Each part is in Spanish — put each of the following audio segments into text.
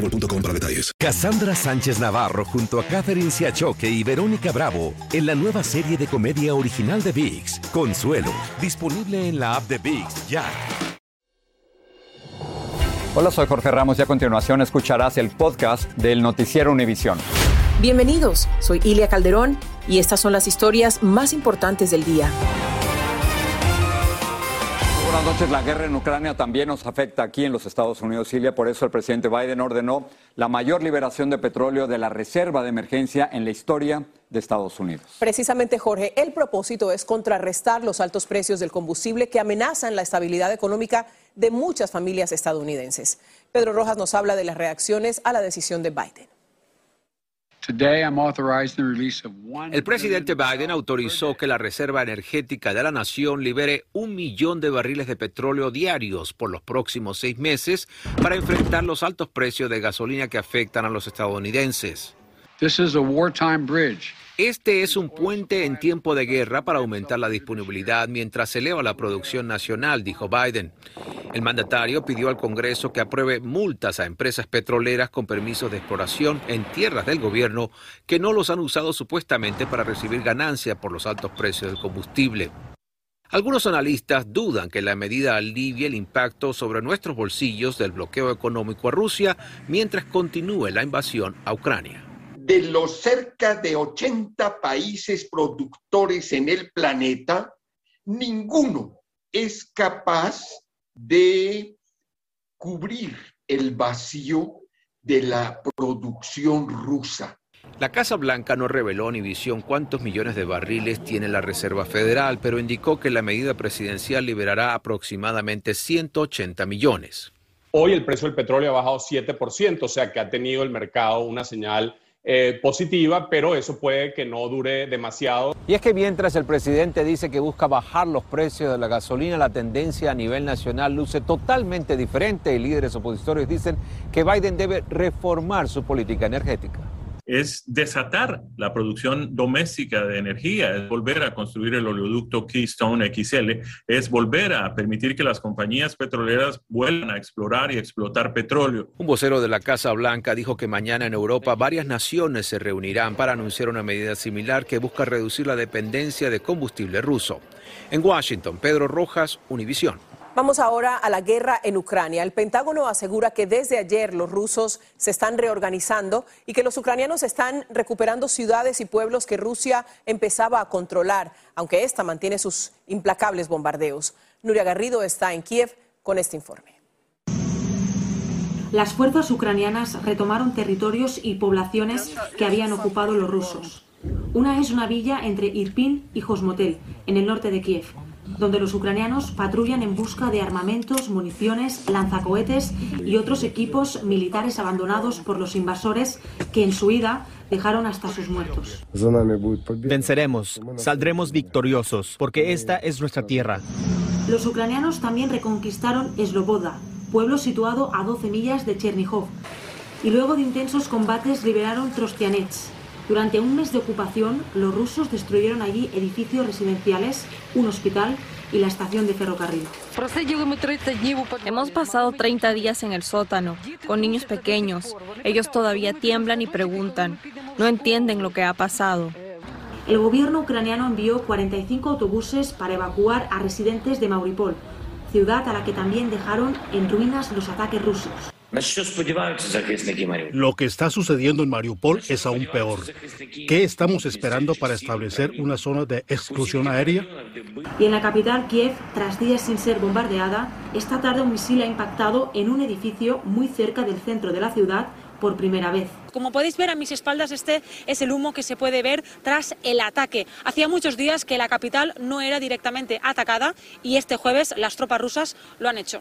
boostmobile.com para detalles. Cassandra Sánchez Navarro junto a Catherine Siachoque y Verónica Bravo en la nueva serie de comedia original de VIX, Consuelo, disponible en la app de VIX ya. Hola, soy Jorge Ramos y a continuación escucharás el podcast del noticiero Univisión. Bienvenidos, soy Ilia Calderón y estas son las historias más importantes del día. Buenas noches. La guerra en Ucrania también nos afecta aquí en los Estados Unidos, Ilia. Por eso el presidente Biden ordenó la mayor liberación de petróleo de la reserva de emergencia en la historia de Estados Unidos. Precisamente, Jorge, el propósito es contrarrestar los altos precios del combustible que amenazan la estabilidad económica de muchas familias estadounidenses. Pedro Rojas nos habla de las reacciones a la decisión de Biden. El presidente Biden autorizó que la Reserva Energética de la Nación libere un millón de barriles de petróleo diarios por los próximos seis meses para enfrentar los altos precios de gasolina que afectan a los estadounidenses. Este es un puente en tiempo de guerra para aumentar la disponibilidad mientras se eleva la producción nacional, dijo Biden. El mandatario pidió al Congreso que apruebe multas a empresas petroleras con permisos de exploración en tierras del gobierno que no los han usado supuestamente para recibir ganancia por los altos precios del combustible. Algunos analistas dudan que la medida alivie el impacto sobre nuestros bolsillos del bloqueo económico a Rusia mientras continúe la invasión a Ucrania de los cerca de 80 países productores en el planeta, ninguno es capaz de cubrir el vacío de la producción rusa. La Casa Blanca no reveló ni visión cuántos millones de barriles tiene la Reserva Federal, pero indicó que la medida presidencial liberará aproximadamente 180 millones. Hoy el precio del petróleo ha bajado 7%, o sea que ha tenido el mercado una señal eh, positiva, pero eso puede que no dure demasiado. Y es que mientras el presidente dice que busca bajar los precios de la gasolina, la tendencia a nivel nacional luce totalmente diferente y líderes opositores dicen que Biden debe reformar su política energética es desatar la producción doméstica de energía, es volver a construir el oleoducto Keystone XL, es volver a permitir que las compañías petroleras vuelvan a explorar y explotar petróleo. Un vocero de la Casa Blanca dijo que mañana en Europa varias naciones se reunirán para anunciar una medida similar que busca reducir la dependencia de combustible ruso. En Washington, Pedro Rojas, Univisión. Vamos ahora a la guerra en Ucrania. El Pentágono asegura que desde ayer los rusos se están reorganizando y que los ucranianos están recuperando ciudades y pueblos que Rusia empezaba a controlar, aunque esta mantiene sus implacables bombardeos. Nuria Garrido está en Kiev con este informe. Las fuerzas ucranianas retomaron territorios y poblaciones que habían ocupado los rusos. Una es una villa entre Irpin y Josmotel, en el norte de Kiev donde los ucranianos patrullan en busca de armamentos, municiones, lanzacohetes y otros equipos militares abandonados por los invasores que en su huida dejaron hasta sus muertos. Venceremos, saldremos victoriosos, porque esta es nuestra tierra. Los ucranianos también reconquistaron Sloboda, pueblo situado a 12 millas de Chernihov, y luego de intensos combates liberaron Trostianets, durante un mes de ocupación, los rusos destruyeron allí edificios residenciales, un hospital y la estación de ferrocarril. Hemos pasado 30 días en el sótano, con niños pequeños. Ellos todavía tiemblan y preguntan. No entienden lo que ha pasado. El gobierno ucraniano envió 45 autobuses para evacuar a residentes de Mauripol, ciudad a la que también dejaron en ruinas los ataques rusos. Lo que está sucediendo en Mariupol es aún peor. ¿Qué estamos esperando para establecer una zona de exclusión aérea? Y en la capital, Kiev, tras días sin ser bombardeada, esta tarde un misil ha impactado en un edificio muy cerca del centro de la ciudad, por primera vez. Como podéis ver a mis espaldas, este es el humo que se puede ver tras el ataque. Hacía muchos días que la capital no era directamente atacada y este jueves las tropas rusas lo han hecho.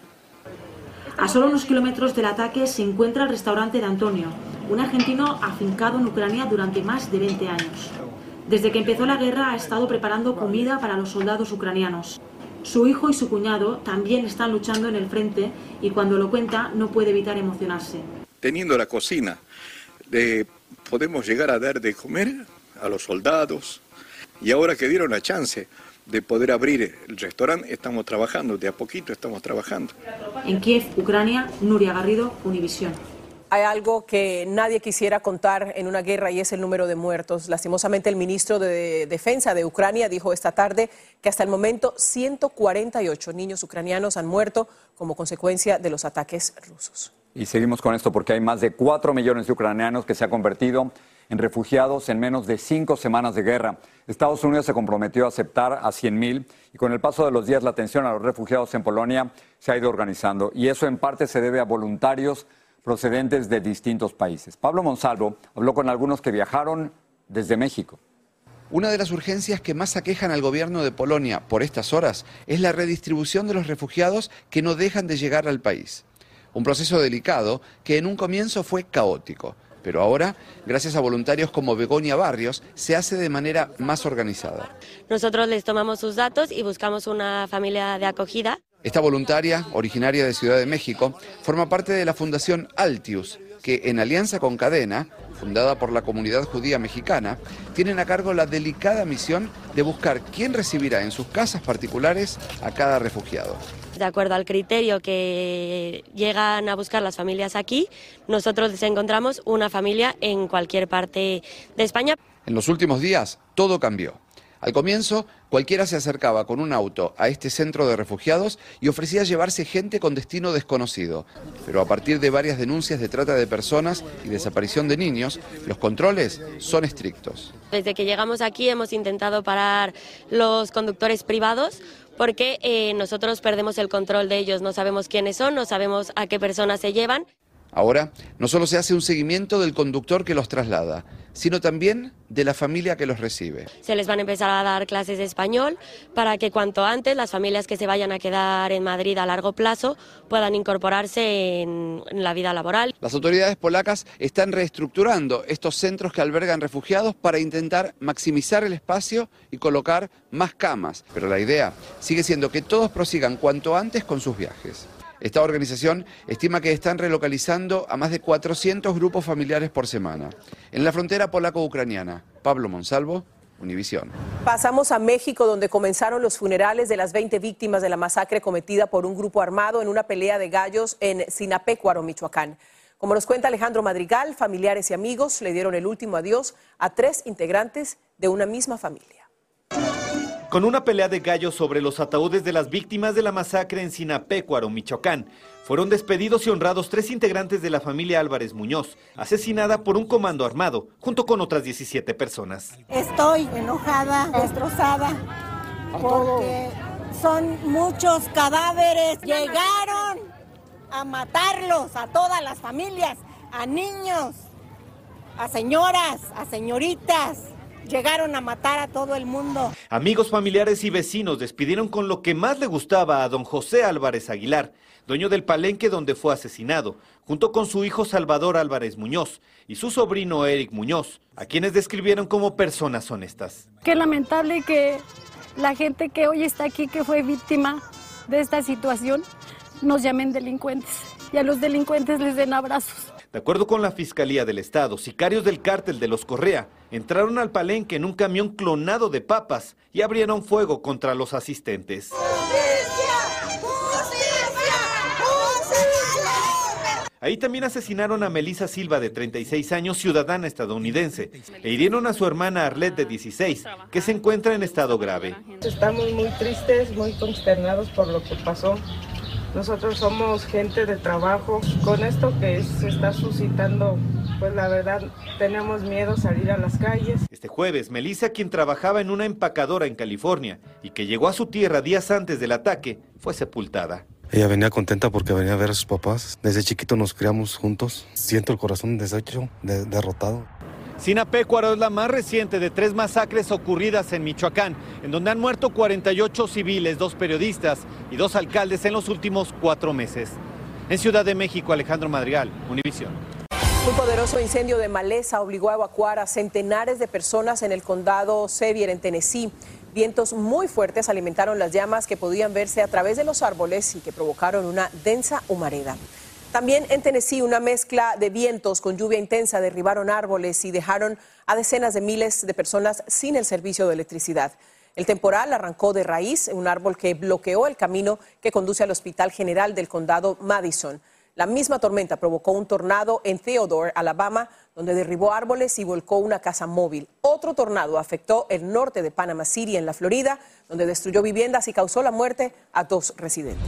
A solo unos kilómetros del ataque se encuentra el restaurante de Antonio, un argentino afincado en Ucrania durante más de 20 años. Desde que empezó la guerra ha estado preparando comida para los soldados ucranianos. Su hijo y su cuñado también están luchando en el frente y cuando lo cuenta no puede evitar emocionarse. Teniendo la cocina, podemos llegar a dar de comer a los soldados y ahora que dieron la chance de poder abrir el restaurante, estamos trabajando, de a poquito estamos trabajando. En Kiev, Ucrania, Nuria Garrido, Univisión. Hay algo que nadie quisiera contar en una guerra y es el número de muertos. Lastimosamente, el ministro de Defensa de Ucrania dijo esta tarde que hasta el momento 148 niños ucranianos han muerto como consecuencia de los ataques rusos. Y seguimos con esto porque hay más de 4 millones de ucranianos que se han convertido en refugiados en menos de cinco semanas de guerra. Estados Unidos se comprometió a aceptar a 100.000 y con el paso de los días la atención a los refugiados en Polonia se ha ido organizando. Y eso en parte se debe a voluntarios procedentes de distintos países. Pablo Monsalvo habló con algunos que viajaron desde México. Una de las urgencias que más aquejan al gobierno de Polonia por estas horas es la redistribución de los refugiados que no dejan de llegar al país. Un proceso delicado que en un comienzo fue caótico, pero ahora, gracias a voluntarios como Begonia Barrios, se hace de manera más organizada. Nosotros les tomamos sus datos y buscamos una familia de acogida esta voluntaria, originaria de Ciudad de México, forma parte de la Fundación Altius, que en alianza con Cadena, fundada por la comunidad judía mexicana, tienen a cargo la delicada misión de buscar quién recibirá en sus casas particulares a cada refugiado. De acuerdo al criterio que llegan a buscar las familias aquí, nosotros les encontramos una familia en cualquier parte de España. En los últimos días todo cambió. Al comienzo, cualquiera se acercaba con un auto a este centro de refugiados y ofrecía llevarse gente con destino desconocido. Pero a partir de varias denuncias de trata de personas y desaparición de niños, los controles son estrictos. Desde que llegamos aquí hemos intentado parar los conductores privados porque eh, nosotros perdemos el control de ellos, no sabemos quiénes son, no sabemos a qué personas se llevan. Ahora, no solo se hace un seguimiento del conductor que los traslada, sino también de la familia que los recibe. Se les van a empezar a dar clases de español para que cuanto antes las familias que se vayan a quedar en Madrid a largo plazo puedan incorporarse en, la vida laboral. Las autoridades polacas están reestructurando estos centros que albergan refugiados para intentar maximizar el espacio y colocar más camas, pero la idea sigue siendo que todos prosigan cuanto antes con sus viajes. Esta organización estima que están relocalizando a más de 400 grupos familiares por semana. En la frontera polaco-ucraniana, Pablo Monsalvo, Univisión. Pasamos a México, donde comenzaron los funerales de las 20 víctimas de la masacre cometida por un grupo armado en una pelea de gallos en Sinapecuaro, Michoacán. Como nos cuenta Alejandro Madrigal, familiares y amigos le dieron el último adiós a tres integrantes de una misma familia. Con una pelea de gallos sobre los ataúdes de las víctimas de la masacre en Sinapecuaro, Michoacán, fueron despedidos y honrados tres integrantes de la familia Álvarez Muñoz, asesinada por un comando armado, junto con otras 17 personas. Estoy enojada, destrozada, porque son muchos cadáveres. Llegaron a matarlos a todas las familias, a niños, a señoras, a señoritas llegaron a matar a todo el mundo. Amigos, familiares y vecinos despidieron con lo que más le gustaba a don José Álvarez Aguilar, dueño del palenque donde fue asesinado, junto con su hijo Salvador Álvarez Muñoz y su sobrino Eric Muñoz, a quienes describieron como personas honestas. Qué lamentable que la gente que hoy está aquí, que fue víctima de esta situación, nos llamen delincuentes y a los delincuentes les den abrazos. De acuerdo con la Fiscalía del Estado, sicarios del cártel de los Correa entraron al palenque en un camión clonado de papas y abrieron fuego contra los asistentes. Ahí también asesinaron a Melissa Silva, de 36 años, ciudadana estadounidense, e hirieron a su hermana Arlette, de 16, que se encuentra en estado grave. Estamos muy tristes, muy consternados por lo que pasó. Nosotros somos gente de trabajo. Con esto que se está suscitando, pues la verdad tenemos miedo salir a las calles. Este jueves, Melissa, quien trabajaba en una empacadora en California y que llegó a su tierra días antes del ataque, fue sepultada. Ella venía contenta porque venía a ver a sus papás. Desde chiquito nos criamos juntos. Siento el corazón deshecho, derrotado. Sinapecuaro es la más reciente de tres masacres ocurridas en Michoacán, en donde han muerto 48 civiles, dos periodistas y dos alcaldes en los últimos cuatro meses. En Ciudad de México, Alejandro Madrigal, Univisión. Un poderoso incendio de maleza obligó a evacuar a centenares de personas en el condado Sevier, en Tennessee. Vientos muy fuertes alimentaron las llamas que podían verse a través de los árboles y que provocaron una densa humareda. También en Tennessee una mezcla de vientos con lluvia intensa derribaron árboles y dejaron a decenas de miles de personas sin el servicio de electricidad. El temporal arrancó de raíz un árbol que bloqueó el camino que conduce al Hospital General del Condado Madison. La misma tormenta provocó un tornado en Theodore, Alabama, donde derribó árboles y volcó una casa móvil. Otro tornado afectó el norte de Panama City, en la Florida, donde destruyó viviendas y causó la muerte a dos residentes.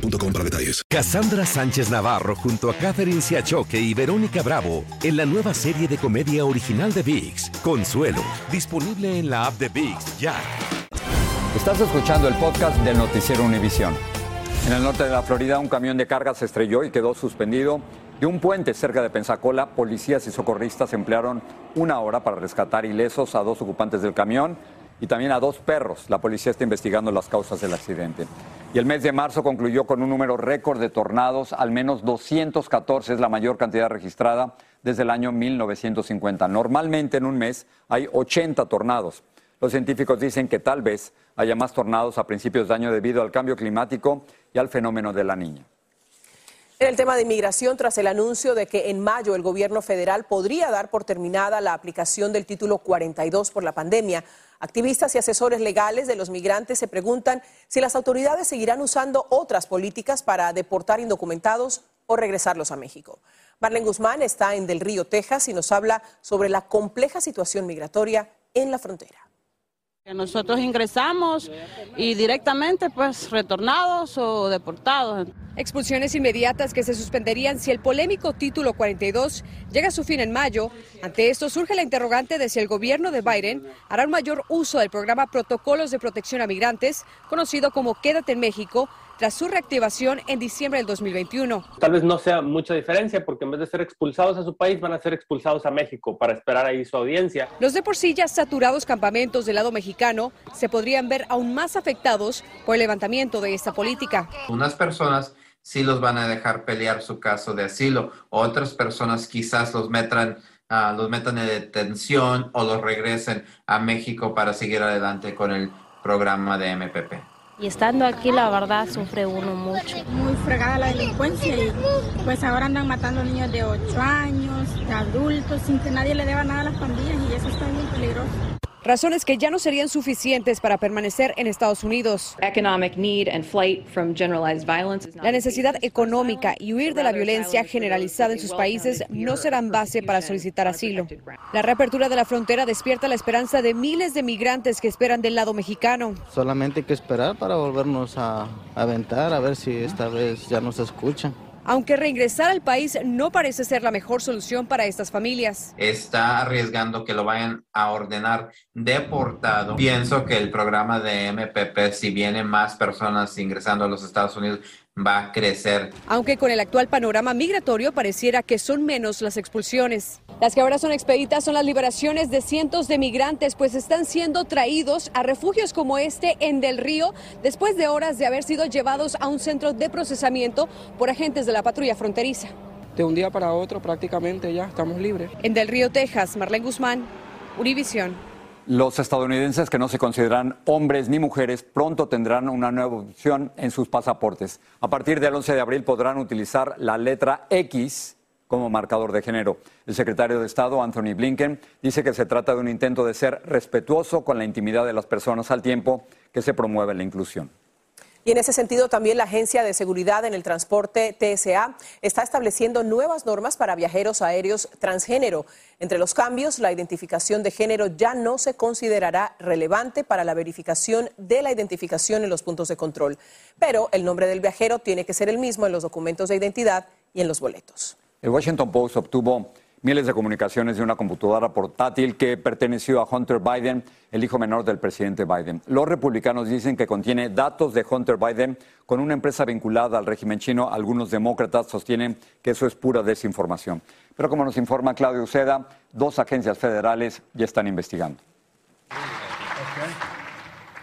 para detalles. Cassandra Sánchez Navarro junto a Catherine Siachoque y Verónica Bravo en la nueva serie de comedia original de VIX, Consuelo, disponible en la app de VIX ya. Estás escuchando el podcast del noticiero Univisión. En el norte de la Florida, un camión de carga se estrelló y quedó suspendido de un puente cerca de Pensacola. Policías y socorristas emplearon una hora para rescatar ilesos a dos ocupantes del camión y también a dos perros. La policía está investigando las causas del accidente. Y el mes de marzo concluyó con un número récord de tornados, al menos 214 es la mayor cantidad registrada desde el año 1950. Normalmente en un mes hay 80 tornados. Los científicos dicen que tal vez haya más tornados a principios de año debido al cambio climático y al fenómeno de la niña. En el tema de inmigración, tras el anuncio de que en mayo el gobierno federal podría dar por terminada la aplicación del título 42 por la pandemia, activistas y asesores legales de los migrantes se preguntan si las autoridades seguirán usando otras políticas para deportar indocumentados o regresarlos a México. Marlene Guzmán está en Del Río, Texas, y nos habla sobre la compleja situación migratoria en la frontera. Nosotros ingresamos y directamente pues retornados o deportados. Expulsiones inmediatas que se suspenderían si el polémico título 42 llega a su fin en mayo. Ante esto surge la interrogante de si el gobierno de Biden hará un mayor uso del programa Protocolos de Protección a Migrantes, conocido como Quédate en México, tras su reactivación en diciembre del 2021. Tal vez no sea mucha diferencia porque en vez de ser expulsados a su país van a ser expulsados a México para esperar ahí su audiencia. Los de por sí ya saturados campamentos del lado mexicano se podrían ver aún más afectados por el levantamiento de esta política. Unas personas sí los van a dejar pelear su caso de asilo, otras personas quizás los metan ah, los metan en detención o los regresen a México para seguir adelante con el programa de MPP. Y estando aquí, la verdad, sufre uno mucho. Muy fregada la delincuencia y pues ahora andan matando niños de 8 años, de adultos, sin que nadie le deba nada a las pandillas y eso está bien peligroso razones que ya no serían suficientes para permanecer en Estados Unidos. La necesidad económica y huir de la violencia generalizada en sus países no serán base para solicitar asilo. La reapertura de la frontera despierta la esperanza de miles de migrantes que esperan del lado mexicano. Solamente hay que esperar para volvernos a aventar, a ver si esta vez ya nos escuchan aunque reingresar al país no parece ser la mejor solución para estas familias. Está arriesgando que lo vayan a ordenar deportado. Pienso que el programa de MPP, si vienen más personas ingresando a los Estados Unidos, va a crecer. Aunque con el actual panorama migratorio pareciera que son menos las expulsiones. Las que ahora son expeditas son las liberaciones de cientos de migrantes, pues están siendo traídos a refugios como este en Del Río, después de horas de haber sido llevados a un centro de procesamiento por agentes de la patrulla fronteriza. De un día para otro prácticamente ya estamos libres. En Del Río, Texas, Marlene Guzmán, Univisión. Los estadounidenses que no se consideran hombres ni mujeres pronto tendrán una nueva opción en sus pasaportes. A partir del 11 de abril podrán utilizar la letra X como marcador de género. El secretario de Estado, Anthony Blinken, dice que se trata de un intento de ser respetuoso con la intimidad de las personas al tiempo que se promueve la inclusión. Y en ese sentido también la Agencia de Seguridad en el Transporte TSA está estableciendo nuevas normas para viajeros aéreos transgénero. Entre los cambios, la identificación de género ya no se considerará relevante para la verificación de la identificación en los puntos de control, pero el nombre del viajero tiene que ser el mismo en los documentos de identidad y en los boletos. El Washington Post obtuvo miles de comunicaciones de una computadora portátil que perteneció a Hunter Biden, el hijo menor del presidente Biden. Los republicanos dicen que contiene datos de Hunter Biden con una empresa vinculada al régimen chino. Algunos demócratas sostienen que eso es pura desinformación. Pero como nos informa Claudio Uceda, dos agencias federales ya están investigando.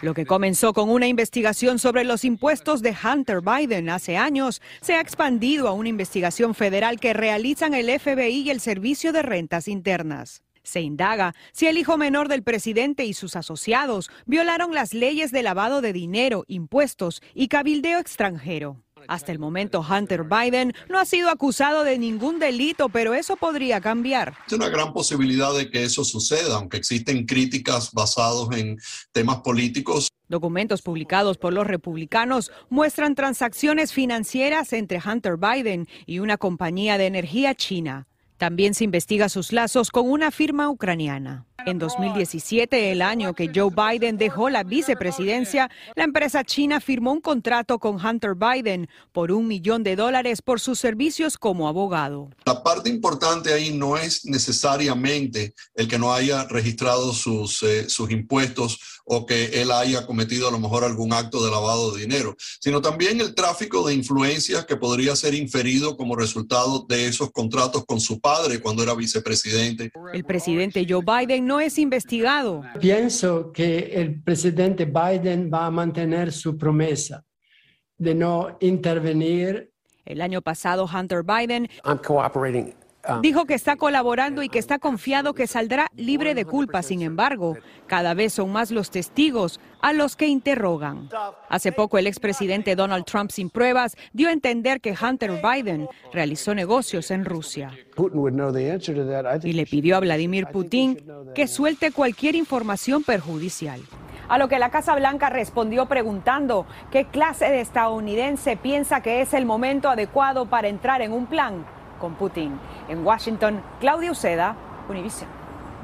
Lo que comenzó con una investigación sobre los impuestos de Hunter Biden hace años se ha expandido a una investigación federal que realizan el FBI y el Servicio de Rentas Internas. Se indaga si el hijo menor del presidente y sus asociados violaron las leyes de lavado de dinero, impuestos y cabildeo extranjero. Hasta el momento, Hunter Biden no ha sido acusado de ningún delito, pero eso podría cambiar. Hay una gran posibilidad de que eso suceda, aunque existen críticas basadas en temas políticos. Documentos publicados por los republicanos muestran transacciones financieras entre Hunter Biden y una compañía de energía china. También se investiga sus lazos con una firma ucraniana. En 2017, el año que Joe Biden dejó la vicepresidencia, la empresa china firmó un contrato con Hunter Biden por un millón de dólares por sus servicios como abogado. La parte importante ahí no es necesariamente el que no haya registrado sus, eh, sus impuestos o que él haya cometido a lo mejor algún acto de lavado de dinero, sino también el tráfico de influencias que podría ser inferido como resultado de esos contratos con su padre cuando era vicepresidente. El presidente Joe Biden no es investigado. Pienso que el presidente Biden va a mantener su promesa de no intervenir. El año pasado, Hunter Biden Dijo que está colaborando y que está confiado que saldrá libre de culpa. Sin embargo, cada vez son más los testigos a los que interrogan. Hace poco el expresidente Donald Trump sin pruebas dio a entender que Hunter Biden realizó negocios en Rusia. Y le pidió a Vladimir Putin que suelte cualquier información perjudicial. A lo que la Casa Blanca respondió preguntando qué clase de estadounidense piensa que es el momento adecuado para entrar en un plan con Putin. En Washington, Claudia Uceda, Univision.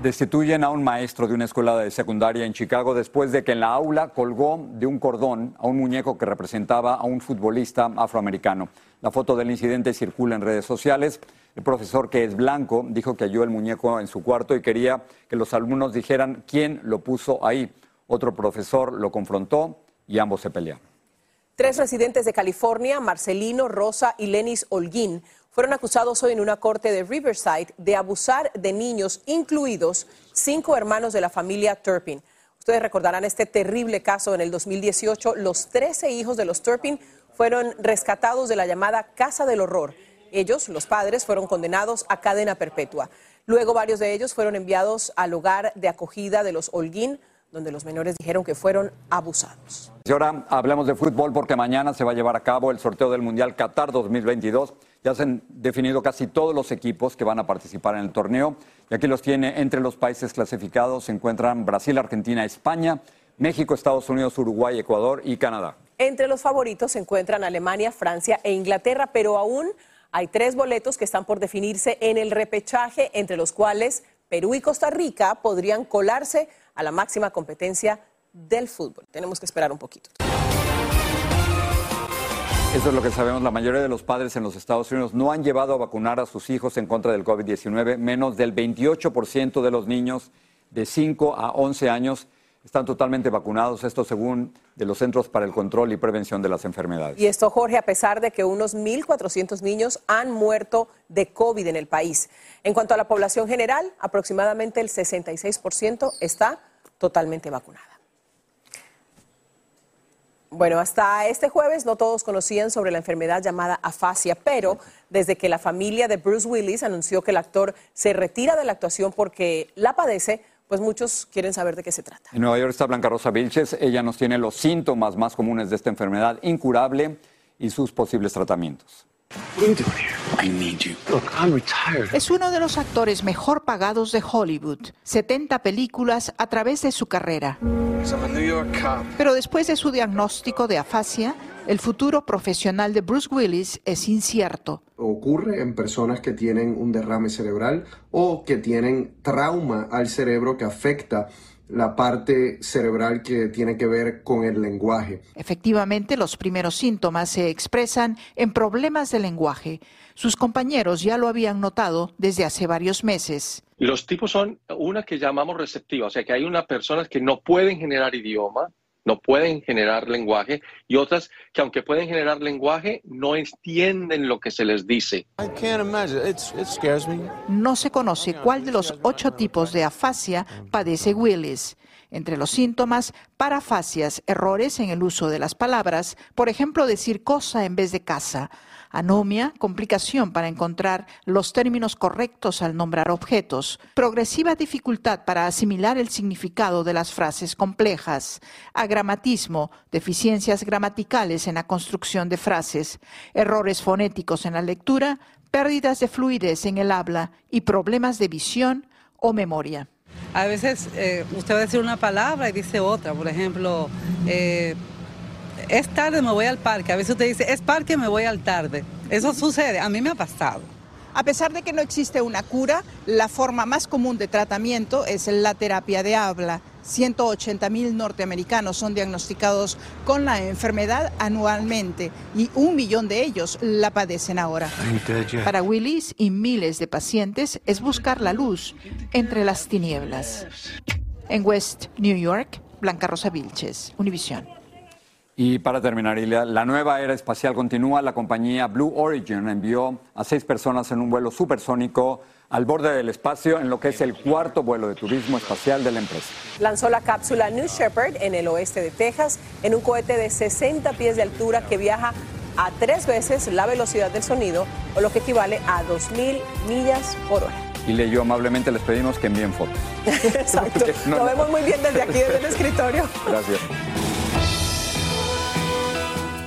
Destituyen a un maestro de una escuela de secundaria en Chicago después de que en la aula colgó de un cordón a un muñeco que representaba a un futbolista afroamericano. La foto del incidente circula en redes sociales. El profesor, que es blanco, dijo que halló el muñeco en su cuarto y quería que los alumnos dijeran quién lo puso ahí. Otro profesor lo confrontó y ambos se pelearon. Tres residentes de California, Marcelino, Rosa y Lenis Holguín, fueron acusados hoy en una corte de Riverside de abusar de niños, incluidos cinco hermanos de la familia Turpin. Ustedes recordarán este terrible caso en el 2018. Los 13 hijos de los Turpin fueron rescatados de la llamada Casa del Horror. Ellos, los padres, fueron condenados a cadena perpetua. Luego varios de ellos fueron enviados al hogar de acogida de los Holguín, donde los menores dijeron que fueron abusados. Y ahora hablemos de fútbol porque mañana se va a llevar a cabo el sorteo del Mundial Qatar 2022. Ya se han definido casi todos los equipos que van a participar en el torneo y aquí los tiene entre los países clasificados. Se encuentran Brasil, Argentina, España, México, Estados Unidos, Uruguay, Ecuador y Canadá. Entre los favoritos se encuentran Alemania, Francia e Inglaterra, pero aún hay tres boletos que están por definirse en el repechaje, entre los cuales Perú y Costa Rica podrían colarse a la máxima competencia del fútbol. Tenemos que esperar un poquito. Eso es lo que sabemos. La mayoría de los padres en los Estados Unidos no han llevado a vacunar a sus hijos en contra del COVID-19. Menos del 28% de los niños de 5 a 11 años están totalmente vacunados, esto según de los Centros para el Control y Prevención de las Enfermedades. Y esto, Jorge, a pesar de que unos 1.400 niños han muerto de COVID en el país. En cuanto a la población general, aproximadamente el 66% está totalmente vacunada. Bueno, hasta este jueves no todos conocían sobre la enfermedad llamada afasia, pero desde que la familia de Bruce Willis anunció que el actor se retira de la actuación porque la padece, pues muchos quieren saber de qué se trata. En Nueva York está Blanca Rosa Vilches. Ella nos tiene los síntomas más comunes de esta enfermedad incurable y sus posibles tratamientos. Es uno de los actores mejor pagados de Hollywood, 70 películas a través de su carrera. Pero después de su diagnóstico de afasia, el futuro profesional de Bruce Willis es incierto. Ocurre en personas que tienen un derrame cerebral o que tienen trauma al cerebro que afecta la parte cerebral que tiene que ver con el lenguaje. Efectivamente, los primeros síntomas se expresan en problemas de lenguaje. Sus compañeros ya lo habían notado desde hace varios meses. Los tipos son una que llamamos receptiva, o sea que hay unas personas que no pueden generar idioma, no pueden generar lenguaje y otras que aunque pueden generar lenguaje no entienden lo que se les dice. No se conoce cuál de los ocho tipos de afasia padece Willis. Entre los síntomas, parafasias, errores en el uso de las palabras, por ejemplo, decir cosa en vez de casa, anomia, complicación para encontrar los términos correctos al nombrar objetos, progresiva dificultad para asimilar el significado de las frases complejas, agramatismo, deficiencias gramaticales en la construcción de frases, errores fonéticos en la lectura, pérdidas de fluidez en el habla y problemas de visión o memoria. A veces eh, usted va a decir una palabra y dice otra, por ejemplo, eh, es tarde, me voy al parque. A veces usted dice, es parque, me voy al tarde. Eso sucede, a mí me ha pasado. A pesar de que no existe una cura, la forma más común de tratamiento es la terapia de habla. 180 mil norteamericanos son diagnosticados con la enfermedad anualmente y un millón de ellos la padecen ahora. Para Willis y miles de pacientes es buscar la luz entre las tinieblas. En West New York, Blanca Rosa Vilches, Univisión. Y para terminar, Ilia, la nueva era espacial continúa. La compañía Blue Origin envió a seis personas en un vuelo supersónico al borde del espacio en lo que es el cuarto vuelo de turismo espacial de la empresa. Lanzó la cápsula New Shepard en el oeste de Texas en un cohete de 60 pies de altura que viaja a tres veces la velocidad del sonido o lo que equivale a 2.000 millas por hora. Y leyó amablemente les pedimos que envíen fotos. Exacto. lo vemos muy bien desde aquí, desde el escritorio. Gracias.